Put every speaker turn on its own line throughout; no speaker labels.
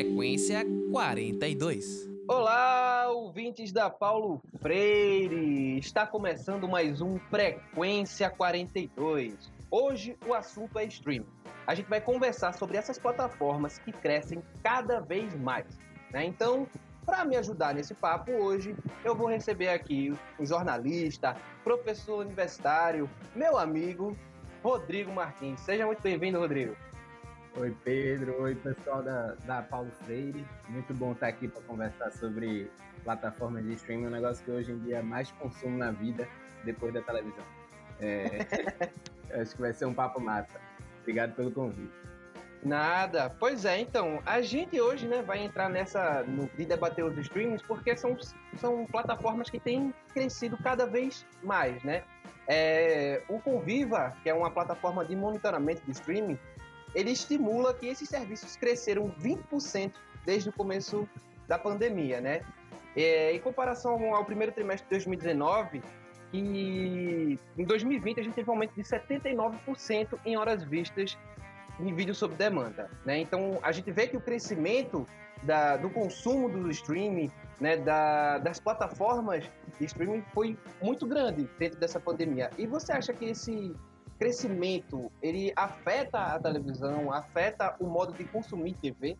Frequência 42.
Olá, ouvintes da Paulo Freire! Está começando mais um Frequência 42. Hoje o assunto é streaming. A gente vai conversar sobre essas plataformas que crescem cada vez mais. Né? Então, para me ajudar nesse papo hoje, eu vou receber aqui um jornalista, professor universitário, meu amigo Rodrigo Martins. Seja muito bem-vindo, Rodrigo.
Oi, Pedro. Oi, pessoal da, da Paulo Freire. Muito bom estar aqui para conversar sobre plataformas de streaming, um negócio que hoje em dia mais consumo na vida depois da televisão. É, acho que vai ser um papo massa. Obrigado pelo convite.
Nada. Pois é, então, a gente hoje né, vai entrar nessa no, de debater os streamings porque são, são plataformas que têm crescido cada vez mais, né? É, o Conviva, que é uma plataforma de monitoramento de streaming, ele estimula que esses serviços cresceram 20% desde o começo da pandemia, né? É, em comparação ao primeiro trimestre de 2019, que em 2020 a gente teve um aumento de 79% em horas vistas em vídeo sob demanda, né? Então a gente vê que o crescimento da, do consumo do streaming, né, da, das plataformas de streaming foi muito grande dentro dessa pandemia. E você acha que esse crescimento, ele afeta a televisão, afeta o modo de consumir TV?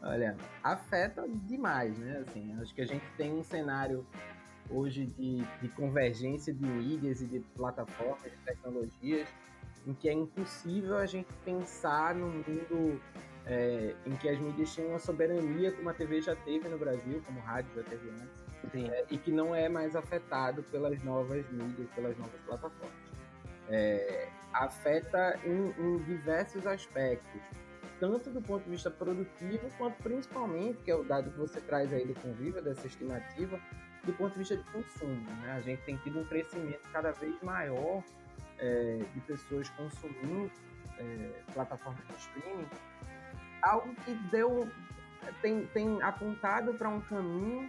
Olha, afeta demais, né? Assim, acho que a gente tem um cenário hoje de, de convergência de mídias e de plataformas, de tecnologias, em que é impossível a gente pensar num mundo é, em que as mídias tinham uma soberania como a TV já teve no Brasil, como o rádio já teve antes, é, e que não é mais afetado pelas novas mídias, pelas novas plataformas é, afeta em, em, diversos aspectos, tanto do ponto de vista produtivo, quanto principalmente, que é o dado que você traz aí do Conviva, dessa estimativa, do ponto de vista de consumo. Né? A gente tem tido um crescimento cada vez maior é, de pessoas consumindo é, plataformas de streaming, algo que deu tem, tem apontado para um caminho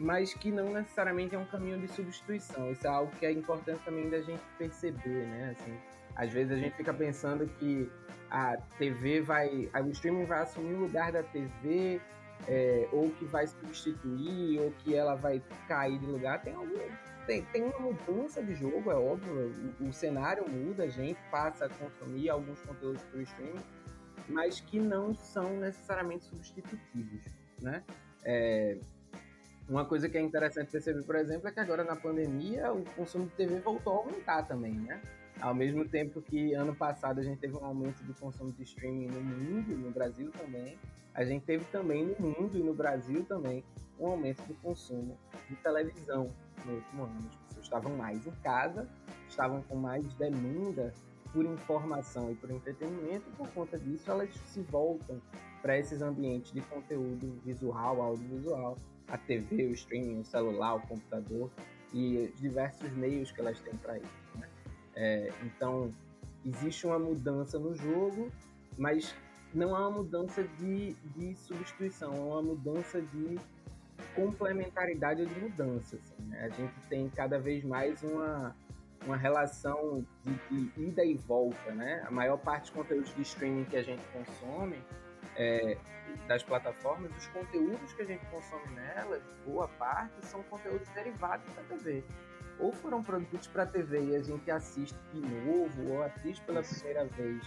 mas que não necessariamente é um caminho de substituição. Isso é algo que é importante também da gente perceber, né? Assim, às vezes a gente fica pensando que a TV vai, o streaming vai assumir o lugar da TV, é, ou que vai substituir, ou que ela vai cair de lugar. Tem algum, tem, tem uma mudança de jogo, é óbvio. O, o cenário muda, a gente passa a consumir alguns conteúdos para o streaming, mas que não são necessariamente substitutivos, né? É, uma coisa que é interessante perceber, por exemplo, é que agora na pandemia o consumo de TV voltou a aumentar também, né? Ao mesmo tempo que ano passado a gente teve um aumento do consumo de streaming no mundo, no Brasil também, a gente teve também no mundo e no Brasil também um aumento do consumo de televisão no último ano. As pessoas estavam mais em casa, estavam com mais demanda por informação e por entretenimento, e por conta disso elas se voltam para esses ambientes de conteúdo visual, audiovisual, a TV, o streaming, o celular, o computador e os diversos meios que elas têm para isso. Né? É, então, existe uma mudança no jogo, mas não há uma mudança de, de substituição, é uma mudança de complementaridade ou de mudança. Assim, né? A gente tem cada vez mais uma, uma relação de, de, ida e volta. Né? A maior parte dos conteúdos de streaming que a gente consome é, das plataformas, os conteúdos que a gente consome nelas, boa parte, são conteúdos derivados da TV. Ou foram produzidos para a TV e a gente assiste de novo, ou assiste pela primeira vez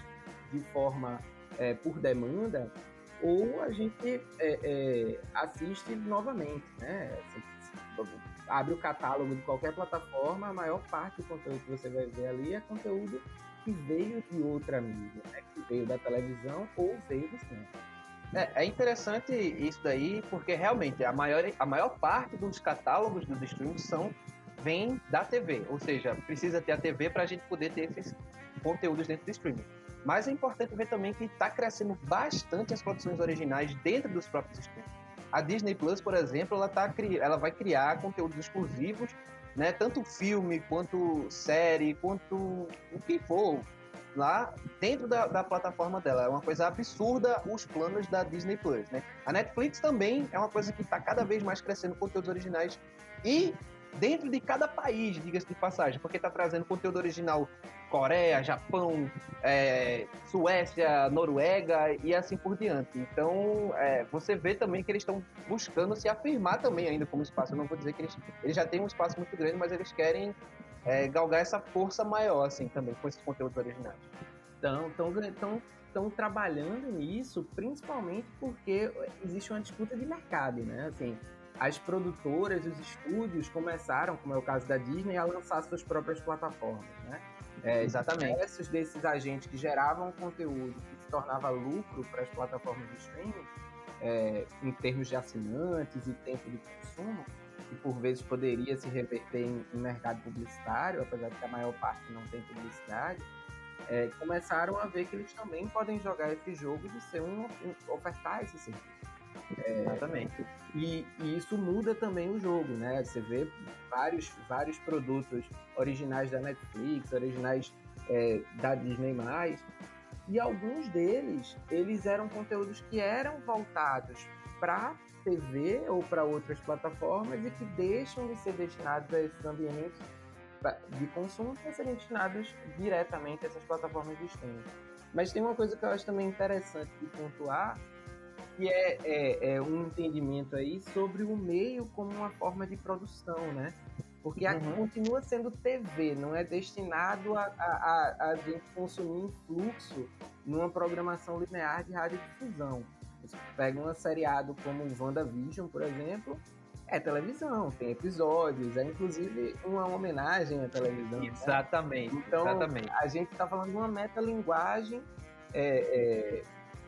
de forma é, por demanda, ou a gente é, é assiste novamente, né? Abre o catálogo de qualquer plataforma, a maior parte do conteúdo que você vai ver ali é conteúdo que veio de outra mídia, né? que veio da televisão ou veio do cinema.
É, é, interessante isso daí, porque realmente a maior, a maior parte dos catálogos dos streams são vem da TV, ou seja, precisa ter a TV para a gente poder ter esses conteúdos dentro do streaming. Mas é importante ver também que está crescendo bastante as produções originais dentro dos próprios streams. A Disney Plus, por exemplo, ela, tá, ela vai criar conteúdos exclusivos né? Tanto filme, quanto série, quanto o que for lá dentro da, da, plataforma dela. É uma coisa absurda os planos da Disney Plus, né? A Netflix também é uma coisa que está cada vez mais crescendo conteúdos originais e dentro de cada país, diga-se de passagem, porque está trazendo conteúdo original Coreia, Japão, é, Suécia, Noruega e assim por diante. Então, é, você vê também que eles estão buscando se afirmar também ainda como espaço. Eu não vou dizer que eles, eles já têm um espaço muito grande, mas eles querem é, galgar essa força maior, assim, também, com esses conteúdos originais.
Então, estão estão trabalhando nisso, principalmente porque existe uma disputa de mercado, né? Assim, as produtoras, os estúdios começaram, como é o caso da Disney, a lançar suas próprias plataformas, né? É, Exatamente. Esses desses agentes que geravam conteúdo que se tornava lucro para as plataformas de streaming, é, em termos de assinantes e tempo de consumo, que por vezes poderia se reverter em, em mercado publicitário, apesar de que a maior parte não tem publicidade, é, começaram a ver que eles também podem jogar esse jogo de ser um, um ofertar esse serviço.
É, Exatamente.
E, e, isso muda também o jogo, né? Você vê vários, vários produtos originais da Netflix, originais é, da Disney+, e alguns deles, eles eram conteúdos que eram voltados para TV ou para outras plataformas e que deixam de ser destinados a esses ambientes de consumo para serem destinados diretamente a essas plataformas de streaming. Mas tem uma coisa que eu acho também interessante de pontuar, que é, é, é, um entendimento aí sobre o meio como uma forma de produção, né? Porque uhum. continua sendo TV, não é destinado a, a, a, a gente consumir em fluxo numa programação linear de radiodifusão. Você pega um seriado como WandaVision, por exemplo, é televisão, tem episódios, é inclusive uma homenagem à televisão.
Né? Exatamente.
Né? Então,
exatamente.
a gente está falando de uma metalinguagem é, é,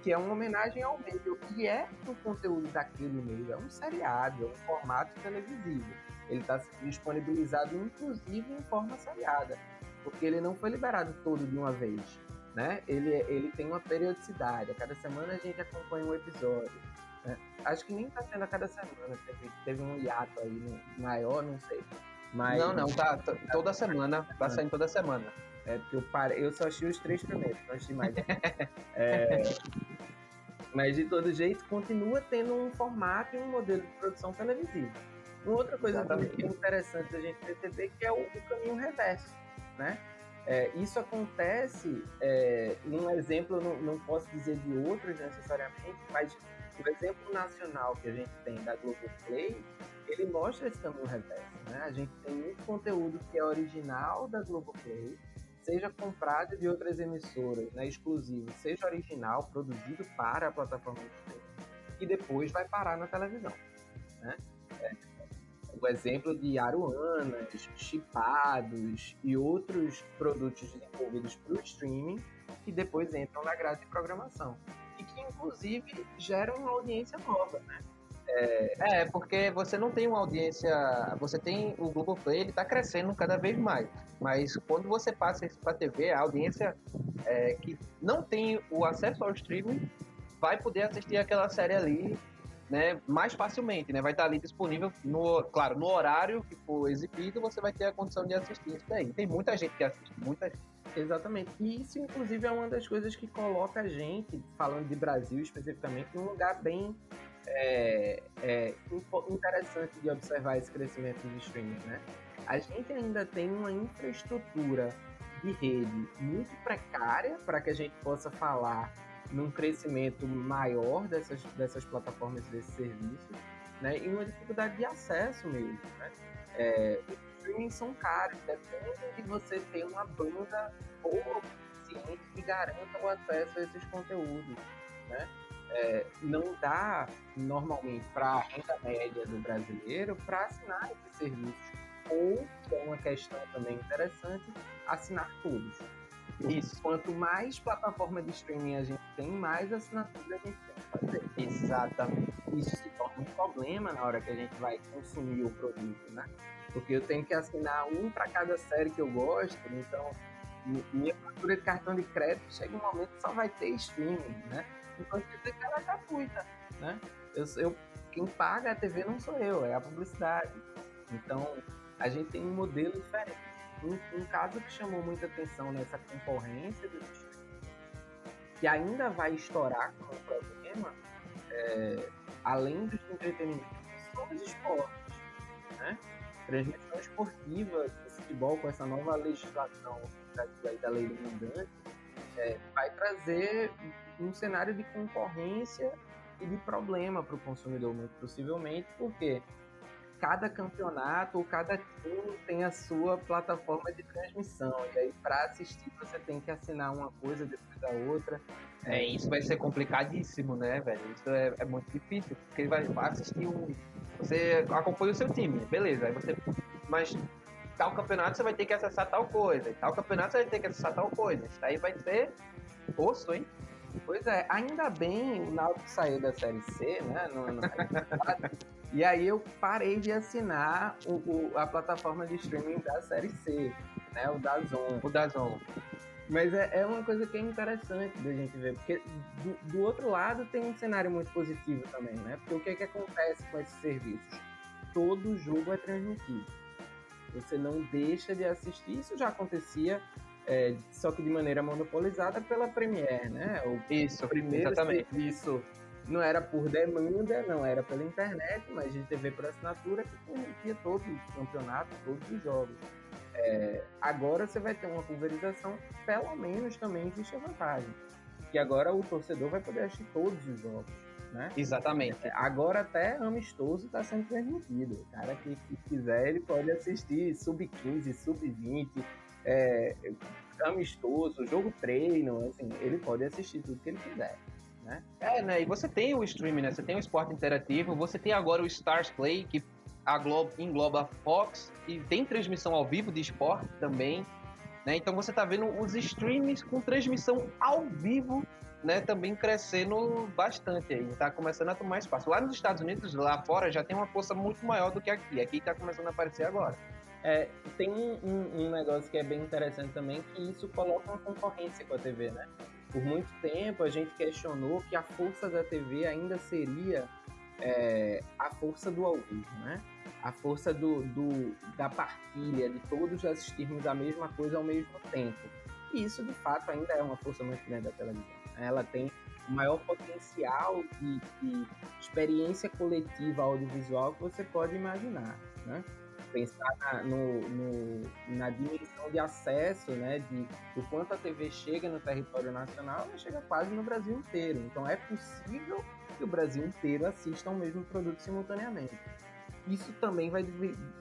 que é uma homenagem ao meio. E é o conteúdo daquele meio, é um seriado, é um formato televisivo. Ele está disponibilizado, inclusive, em forma seriada, porque ele não foi liberado todo de uma vez. Né? Ele, ele tem uma periodicidade. A cada semana a gente acompanha um episódio. Né? Acho que nem tá sendo a cada semana. Teve, teve um hiato aí maior, não sei.
Mas, não, não, tá, tá toda semana. Tá saindo toda semana.
É, porque eu, pare... eu só assisti os três primeiros, não assisti mais. é... Mas de todo jeito, continua tendo um formato e um modelo de produção televisiva. Uma outra coisa também que é interessante a gente perceber que é o, o caminho reverso, né? É, isso acontece, é, um exemplo, não, não posso dizer de outros necessariamente, mas o exemplo nacional que a gente tem da Globoplay, ele mostra esse caminho reverso, né? A gente tem muito conteúdo que é original da Globoplay, seja comprado de outras emissoras, né, exclusivo, seja original, produzido para a plataforma de streaming, e depois vai parar na televisão, né? É, o exemplo de Aruanas, Chipados e outros produtos desenvolvidos para o streaming que depois entram na grade de programação e que inclusive geram uma audiência nova, né?
É, é, porque você não tem uma audiência. Você tem o Globoplay, ele está crescendo cada vez mais. Mas quando você passa isso para TV, a audiência é, que não tem o acesso ao streaming vai poder assistir aquela série ali né, mais facilmente, né? Vai estar ali disponível no, claro, no horário que for exibido, você vai ter a condição de assistir isso daí. Tem muita gente que assiste, muita gente.
Exatamente. E isso, inclusive, é uma das coisas que coloca a gente, falando de Brasil especificamente, num lugar bem é, é, interessante de observar esse crescimento dos streaming, né? A gente ainda tem uma infraestrutura de rede muito precária para que a gente possa falar num crescimento maior dessas, dessas plataformas desses serviços, né? E uma dificuldade de acesso mesmo, né? É, streaming são caros, depende de você ter uma banda boa suficiente que garanta o acesso a esses conteúdos, né? É, não dá normalmente para a renda média do brasileiro para assinar esses serviços ou, que é uma questão também interessante, assinar todos. Isso. Quanto mais plataforma de streaming a gente tem, mais assinatura a gente tem que fazer.
Exatamente.
Isso se torna um problema na hora que a gente vai consumir o produto, né? Porque eu tenho que assinar um para cada série que eu gosto, então minha fatura de cartão de crédito chega um momento que só vai ter streaming, né? Então né? Eu, eu, quem paga a TV não sou eu, é a publicidade. Então a gente tem um modelo diferente. Um, um caso que chamou muita atenção nessa concorrência do que ainda vai estourar como problema, é, além dos entretenimentos, são os esportes, né? transmissão esportiva futebol com essa nova legislação daquilo da lei do mandante, é, vai trazer um cenário de concorrência e de problema para o consumidor, muito possivelmente, porque cada campeonato ou cada time tem a sua plataforma de transmissão. E aí, para assistir, você tem que assinar uma coisa depois da outra.
É, isso vai ser complicadíssimo, né, velho? Isso é, é muito difícil, porque vai assistir um. Você acompanha o seu time, beleza. Aí você. Mas tal campeonato você vai ter que acessar tal coisa. Tal campeonato você vai ter que acessar tal coisa. Isso aí vai ser osso, hein?
Pois é, ainda bem o Náutico saiu da Série C, né? No, no... e aí eu parei de assinar o, o, a plataforma de streaming da Série C, né? O Dazon.
O Dazon.
Mas é, é uma coisa que é interessante da gente ver, porque do, do, outro lado tem um cenário muito positivo também, né? Porque o que, é que acontece com esses serviços? Todo jogo é transmitido. Você não deixa de assistir, isso já acontecia é, só que de maneira monopolizada pela Premiere, né?
O Isso,
primeiro exatamente. serviço não era por demanda, não era pela internet, mas de TV por assinatura que permitia todos os campeonatos, todos os jogos. É, agora você vai ter uma pulverização, pelo menos também existe a vantagem. Que agora o torcedor vai poder assistir todos os jogos. Né?
Exatamente.
É, agora até amistoso está sendo transmitido. O cara que, que quiser, ele pode assistir sub-15, sub-20, é, amistoso, jogo treino, assim, ele pode assistir tudo que ele quiser. Né?
É, né? E você tem o streaming, né? Você tem o esporte interativo, você tem agora o Stars Play, que a Globo, engloba a Fox, e tem transmissão ao vivo de esporte também. Né? Então você está vendo os streams com transmissão ao vivo né, também crescendo bastante aí. Está começando a tomar espaço. Lá nos Estados Unidos, lá fora, já tem uma força muito maior do que aqui. Aqui está começando a aparecer agora.
É, tem um, um, negócio que é bem interessante também, que isso coloca uma concorrência com a TV, né? Por muito tempo a gente questionou que a força da TV ainda seria é, a força do ao vivo, né? A força do, do, da partilha, de todos assistirmos a mesma coisa ao mesmo tempo. E isso, de fato, ainda é uma força muito grande da televisão. Né? Ela tem maior potencial de, de experiência coletiva audiovisual que você pode imaginar, né? pensar na, no, no, na dimensão de acesso, né, de o quanto a TV chega no território nacional, ela chega quase no Brasil inteiro. Então é possível que o Brasil inteiro assista ao mesmo produto simultaneamente. Isso também vai,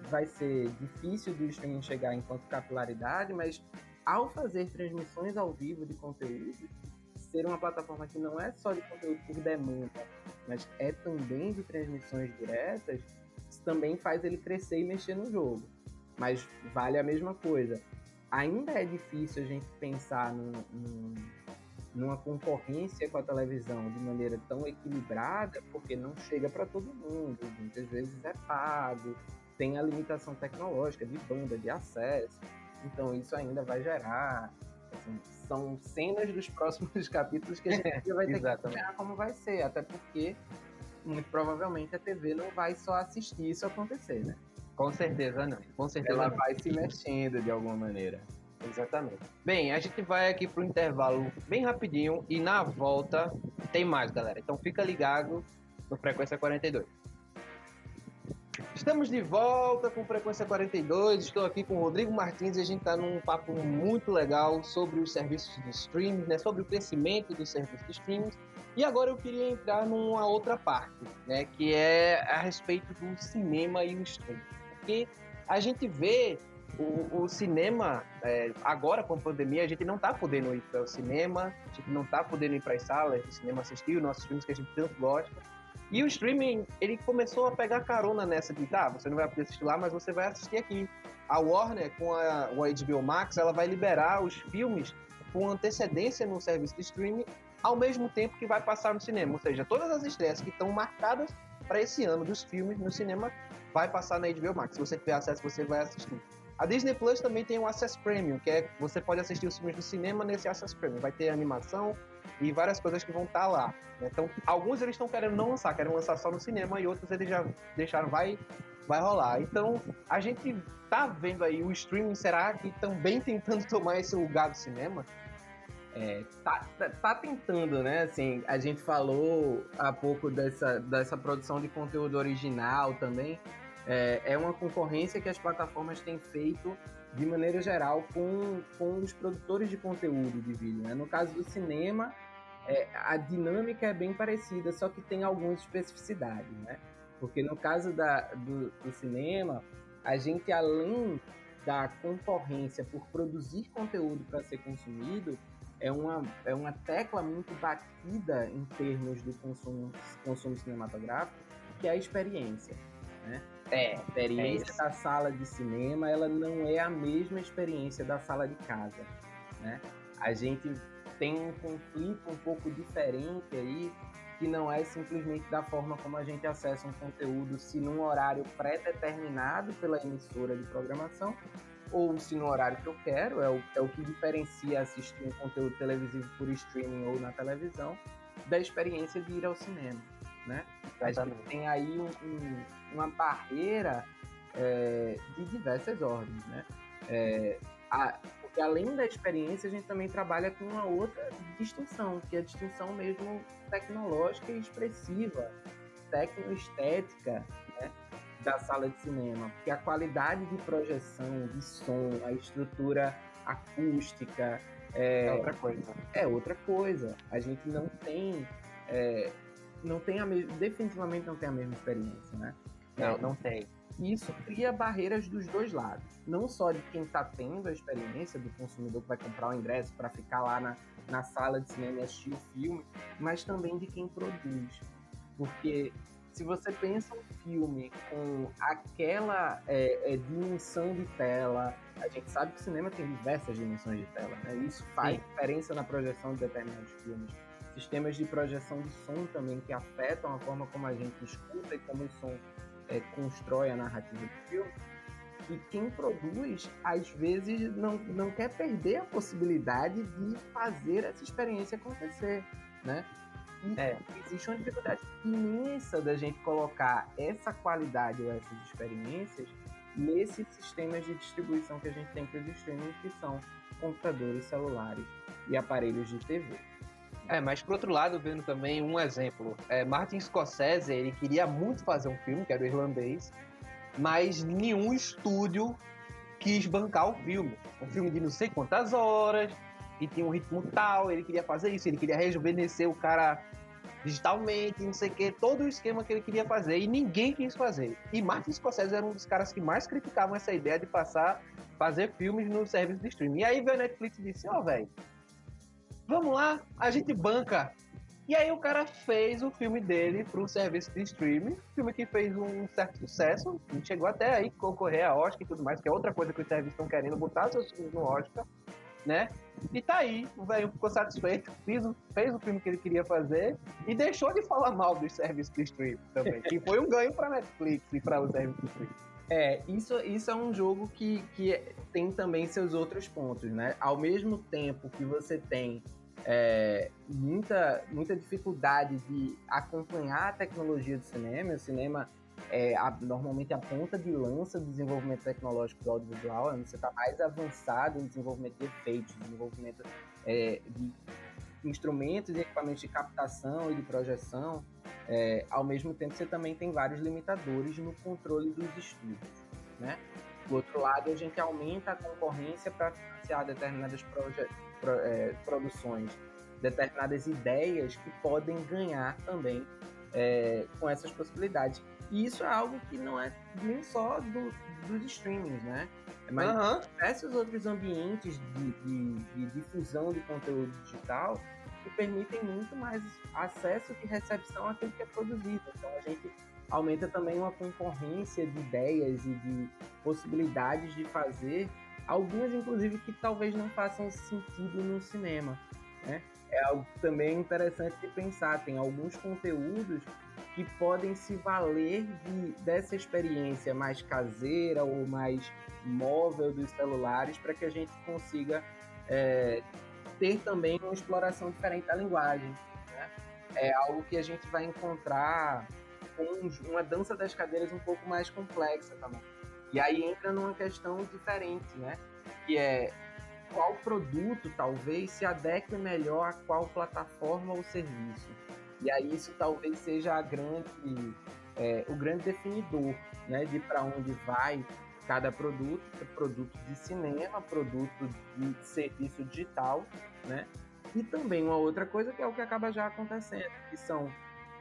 vai ser difícil do streaming chegar enquanto capilaridade, mas ao fazer transmissões ao vivo de conteúdo, ser uma plataforma que não é só de conteúdo por demanda, mas é também de transmissões diretas, também faz ele crescer e mexer no jogo. Mas vale a mesma coisa. Ainda é difícil a gente pensar num, num, numa concorrência com a televisão de maneira tão equilibrada, porque não chega para todo mundo. Muitas vezes é pago, tem a limitação tecnológica de banda, de acesso. Então isso ainda vai gerar. Assim, são cenas dos próximos capítulos que a gente vai ter que acompanhar como vai ser, até porque muito provavelmente a TV não vai só assistir isso acontecer, né?
Com certeza não. Com certeza
Ela
não.
vai se mexendo de alguma maneira.
Exatamente. Bem, a gente vai aqui pro intervalo bem rapidinho e na volta tem mais, galera. Então fica ligado no Frequência 42. Estamos de volta com Frequência 42. Estou aqui com o Rodrigo Martins e a gente está num papo muito legal sobre os serviços de streaming, né? sobre o crescimento dos serviços de streaming e agora eu queria entrar numa outra parte, né, que é a respeito do cinema e o streaming. Porque a gente vê o, o cinema, é, agora com a pandemia, a gente não está podendo ir para o cinema, a gente não está podendo ir para as salas de cinema assistir os nossos filmes que a gente tanto gosta. E o streaming, ele começou a pegar carona nessa de, tá, você não vai poder assistir lá, mas você vai assistir aqui. A Warner, com a, o HBO Max, ela vai liberar os filmes com antecedência no serviço de streaming ao mesmo tempo que vai passar no cinema. Ou seja, todas as estreias que estão marcadas para esse ano dos filmes no cinema vai passar na HBO Max. Se você tiver acesso, você vai assistir. A Disney Plus também tem um Access Premium, que é você pode assistir os filmes no cinema nesse Access Premium. Vai ter animação e várias coisas que vão estar tá lá. Então, alguns eles estão querendo não lançar, querem lançar só no cinema e outros eles já deixaram, vai, vai rolar. Então, a gente tá vendo aí o streaming, será que também tentando tomar esse lugar do cinema?
É, tá, tá, tá, tentando, né? Assim, a gente falou há pouco dessa, dessa produção de conteúdo original também. É, é uma concorrência que as plataformas têm feito de maneira geral, com, com os produtores de conteúdo de vídeo. Né? No caso do cinema, é, a dinâmica é bem parecida, só que tem algumas especificidades, né? Porque no caso da, do, do cinema, a gente, além da concorrência por produzir conteúdo para ser consumido, é uma, é uma tecla muito batida em termos do consumo, consumo cinematográfico, que é a experiência. Né? É, a experiência é da sala de cinema ela não é a mesma experiência da sala de casa. Né? A gente tem um conflito um pouco diferente aí, que não é simplesmente da forma como a gente acessa um conteúdo, se num horário pré-determinado pela emissora de programação, ou se no horário que eu quero, é o, é o que diferencia assistir um conteúdo televisivo por streaming ou na televisão, da experiência de ir ao cinema, né? A gente tem aí um, um, uma barreira é, de diversas ordens, né? É, a, porque além da experiência, a gente também trabalha com uma outra distinção, que é a distinção mesmo tecnológica e expressiva, tecnoestética, né? da sala de cinema, porque a qualidade de projeção, de som, a estrutura acústica
é, é outra coisa.
É outra coisa. A gente não tem, é, não tem a mesma, definitivamente não tem a mesma experiência, né?
Não, é, não tem.
Isso cria barreiras dos dois lados, não só de quem está tendo a experiência do consumidor que vai comprar o ingresso para ficar lá na, na sala de cinema e assistir o filme, mas também de quem produz, porque se você pensa um filme com aquela é, é, dimensão de tela, a gente sabe que o cinema tem diversas dimensões de tela, né? Isso faz Sim. diferença na projeção de determinados filmes. Sistemas de projeção de som também que afetam a forma como a gente escuta e como o som é, constrói a narrativa do filme. E quem produz, às vezes, não, não quer perder a possibilidade de fazer essa experiência acontecer, né? É, existe uma dificuldade imensa da gente colocar essa qualidade ou essas experiências nesses sistemas de distribuição que a gente tem para os streamings, que são computadores, celulares e aparelhos de TV.
É, mas por outro lado, vendo também um exemplo, é, Martin Scorsese, ele queria muito fazer um filme, que era o irlandês, mas nenhum estúdio quis bancar o filme. Um filme de não sei quantas horas, e tinha um ritmo tal, ele queria fazer isso, ele queria rejuvenescer o cara digitalmente, não sei o que, todo o esquema que ele queria fazer e ninguém quis fazer. E Martin Scorsese era um dos caras que mais criticavam essa ideia de passar, fazer filmes no serviço de streaming. E aí veio a Netflix e disse: Ó, oh, velho, vamos lá, a gente banca. E aí o cara fez o filme dele para o serviço de streaming, filme que fez um certo sucesso, chegou até aí concorrer a Oscar e tudo mais, que é outra coisa que os serviços estão querendo botar seus filmes no Oscar né? E tá aí, o velho ficou satisfeito, fez o, fez o filme que ele queria fazer e deixou de falar mal dos serviços de streaming também, que foi um ganho pra Netflix e pra o serviço de streaming.
É, isso, isso é um jogo que, que tem também seus outros pontos, né? Ao mesmo tempo que você tem é, muita, muita dificuldade de acompanhar a tecnologia do cinema, o cinema é a, normalmente a ponta de lança do desenvolvimento tecnológico do audiovisual, é você está mais avançado em desenvolvimento de efeitos, desenvolvimento é, de instrumentos e equipamentos de captação e de projeção. É, ao mesmo tempo, você também tem vários limitadores no controle dos estúdios. Né? Do outro lado, a gente aumenta a concorrência para financiar determinadas pro, é, produções, determinadas ideias que podem ganhar também é, com essas possibilidades. E isso é algo que não é nem só do, dos streamings, né? Mas uhum. diversos outros ambientes de, de, de, difusão de conteúdo digital que permitem muito mais acesso e recepção àquilo que é produzido. Então a gente aumenta também uma concorrência de ideias e de possibilidades de fazer, algumas inclusive que talvez não façam sentido no cinema. Né? É algo também interessante de pensar. Tem alguns conteúdos que podem se valer de, dessa experiência mais caseira ou mais móvel dos celulares para que a gente consiga é, ter também uma exploração diferente da linguagem. Né? É algo que a gente vai encontrar com uma dança das cadeiras um pouco mais complexa também. E aí entra numa questão diferente, né? Que é qual produto talvez se adeque melhor a qual plataforma ou serviço. E aí isso talvez seja a grande, é, o grande definidor né, de para onde vai cada produto, produto de cinema, produto de serviço digital, né? E também uma outra coisa que é o que acaba já acontecendo, que são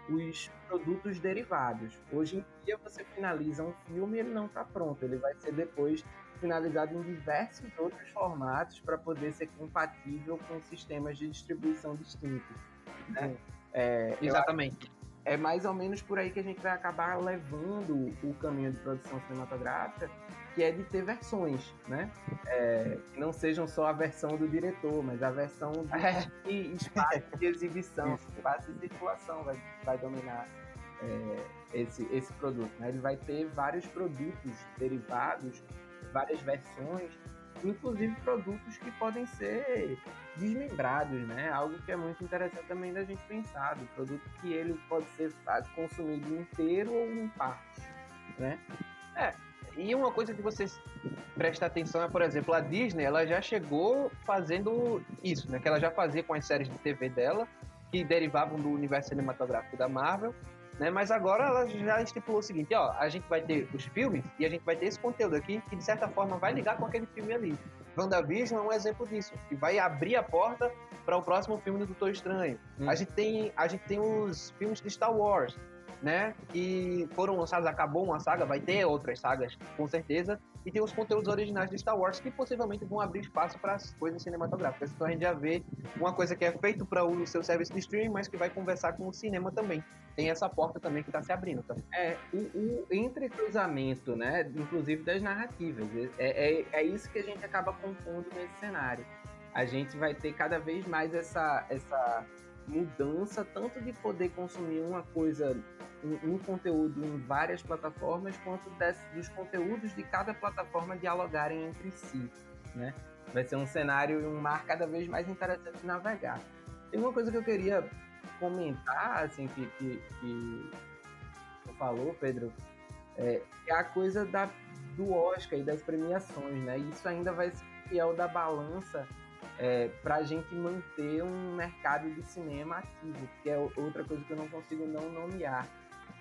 os produtos derivados. Hoje em dia você finaliza um filme e ele não está pronto, ele vai ser depois finalizado em diversos outros formatos para poder ser compatível com sistemas de distribuição distintos. Né?
É, Exatamente.
É mais ou menos por aí que a gente vai acabar levando o caminho de produção cinematográfica, que é de ter versões, né? É, que não sejam só a versão do diretor, mas a versão de, é. espaço de exibição, espaço de circulação vai, vai dominar é, esse, esse produto. Né? Ele vai ter vários produtos derivados várias versões, inclusive produtos que podem ser desmembrados, né? Algo que é muito interessante também da gente pensar, do produto que ele pode ser consumido inteiro ou em parte, né?
É, e uma coisa que vocês prestam atenção é, por exemplo, a Disney, ela já chegou fazendo isso, né? Que ela já fazia com as séries de TV dela, que derivavam do universo cinematográfico da Marvel, né? Mas agora ela já estipulou o seguinte, ó, a gente vai ter os filmes e a gente vai ter esse conteúdo aqui que de certa forma vai ligar com aquele filme ali. WandaVision é um exemplo disso, que vai abrir a porta para o próximo filme do Doutor Estranho. Hum. A gente tem a gente tem os filmes de Star Wars, né? Que foram lançados, acabou uma saga, vai ter outras sagas, com certeza. E tem os conteúdos originais de Star Wars que possivelmente vão abrir espaço para as coisas cinematográficas. Então a gente já vê uma coisa que é feito para o seu serviço de streaming, mas que vai conversar com o cinema também. Tem essa porta também que está se abrindo. Também.
É, o, o entrecruzamento, né? Inclusive das narrativas. É, é, é isso que a gente acaba compondo nesse cenário. A gente vai ter cada vez mais essa, essa mudança tanto de poder consumir uma coisa, um, um conteúdo em várias plataformas, quanto desse, dos conteúdos de cada plataforma dialogarem entre si, né? Vai ser um cenário e um mar cada vez mais interessante de navegar. Tem uma coisa que eu queria comentar, assim, que, que, que falou, Pedro, é, é a coisa da, do Oscar e das premiações, né? Isso ainda vai ser fiel da balança é, para a gente manter um mercado de cinema ativo, que é outra coisa que eu não consigo não nomear.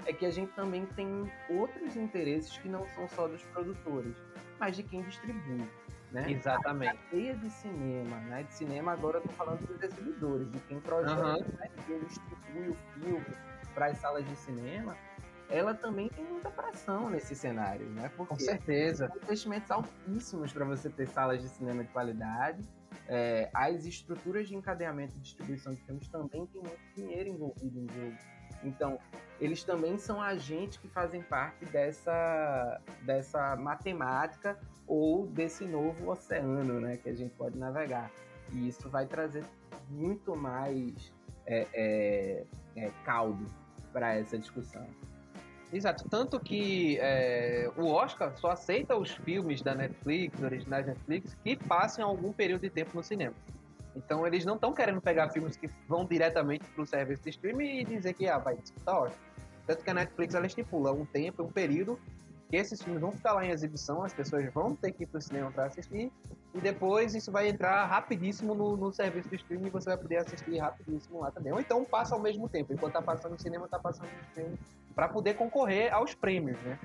É que a gente também tem outros interesses que não são só dos produtores, mas de quem distribui. Né?
Exatamente. A
cadeia de cinema, né? De cinema agora eu tô falando dos exibidores, de quem projeta, uhum. né? de quem distribui o filme para as salas de cinema, ela também tem muita pressão nesse cenário, né?
Porque Com certeza.
São investimentos altíssimos para você ter salas de cinema de qualidade é, as estruturas de encadeamento e distribuição de filmes também têm muito dinheiro envolvido em jogo. Então, eles também são agentes que fazem parte dessa, dessa matemática ou desse novo oceano né, que a gente pode navegar. E isso vai trazer muito mais é, é, é caldo para essa discussão.
Exato, tanto que é, o Oscar só aceita os filmes da Netflix, originais da Netflix, que passem algum período de tempo no cinema. Então eles não estão querendo pegar filmes que vão diretamente para o serviço de streaming e dizer que ah, vai disputar Oscar. Tanto que a Netflix ela estipula um tempo, um período que esses filmes vão ficar lá em exibição, as pessoas vão ter que ir para o cinema para assistir, e depois isso vai entrar rapidíssimo no, no, serviço de streaming e você vai poder assistir rapidíssimo lá também. Ou então passa ao mesmo tempo, enquanto tá passando no cinema, tá passando no streaming, para poder concorrer aos prêmios, né?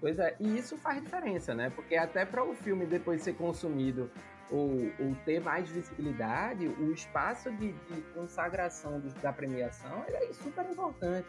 Pois é, e isso faz diferença, né? Porque até para o filme depois ser consumido ou, ou, ter mais visibilidade, o espaço de, de consagração do, da premiação é super importante.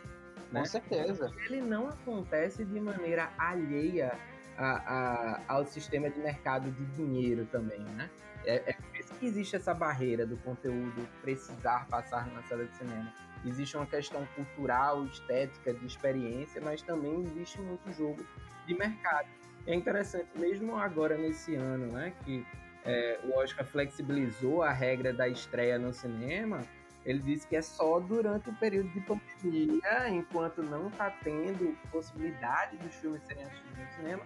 Né? Com certeza.
Ele não acontece de maneira alheia a, a, ao sistema de mercado de dinheiro também, né? É, é por isso que existe essa barreira do conteúdo precisar passar na sala de cinema. Existe uma questão cultural, estética, de experiência, mas também existe muito jogo de mercado. É interessante, mesmo agora nesse ano, né, que é, o Oscar flexibilizou a regra da estreia no cinema, ele disse que é só durante o período de pandemia, enquanto não está tendo possibilidade dos filmes serem assistidos no cinema,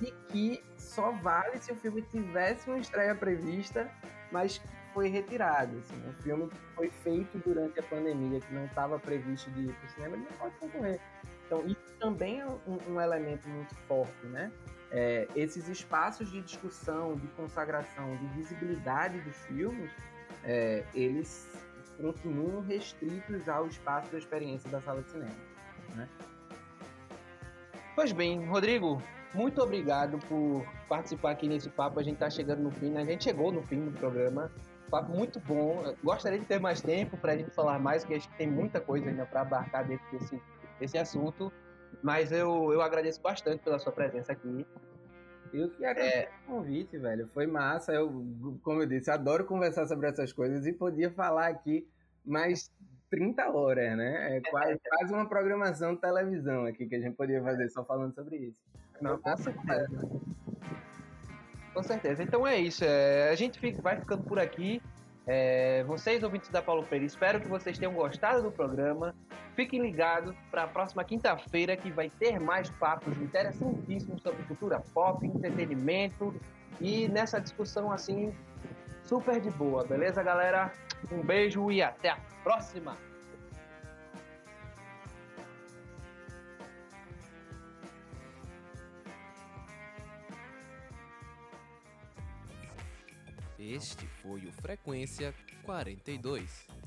e que só vale se o filme tivesse uma estreia prevista, mas foi retirado. Assim, filme foi feito durante a pandemia, que não estava previsto de ir para o cinema, ele não pode concorrer. Então, isso também é um, um elemento muito forte, né? É, esses espaços de discussão, de consagração, de visibilidade dos filmes, é, eles continuam restritos ao espaço da experiência da sala de cinema. Né?
Pois bem, Rodrigo, muito obrigado por participar aqui nesse papo. A gente tá chegando no fim, né? A gente chegou no fim do programa. Papo muito bom. Eu gostaria de ter mais tempo para a gente falar mais, porque acho que tem muita coisa ainda para abarcar dentro desse, desse assunto. Mas eu, eu agradeço bastante pela sua presença aqui.
Eu que agradeço é... o convite, velho. Foi massa. Eu, como eu disse, adoro conversar sobre essas coisas e podia falar aqui mais 30 horas, né? É quase, quase uma programação de televisão aqui que a gente podia fazer só falando sobre isso.
Não, com certeza. Com certeza. Então é isso. É, a gente fica, vai ficando por aqui. É, vocês, ouvintes da Paulo Freire, espero que vocês tenham gostado do programa. Fiquem ligados para a próxima quinta-feira que vai ter mais papos interessantíssimos sobre cultura pop, entretenimento e nessa discussão assim super de boa, beleza, galera? Um beijo e até a próxima!
Este foi o Frequência 42.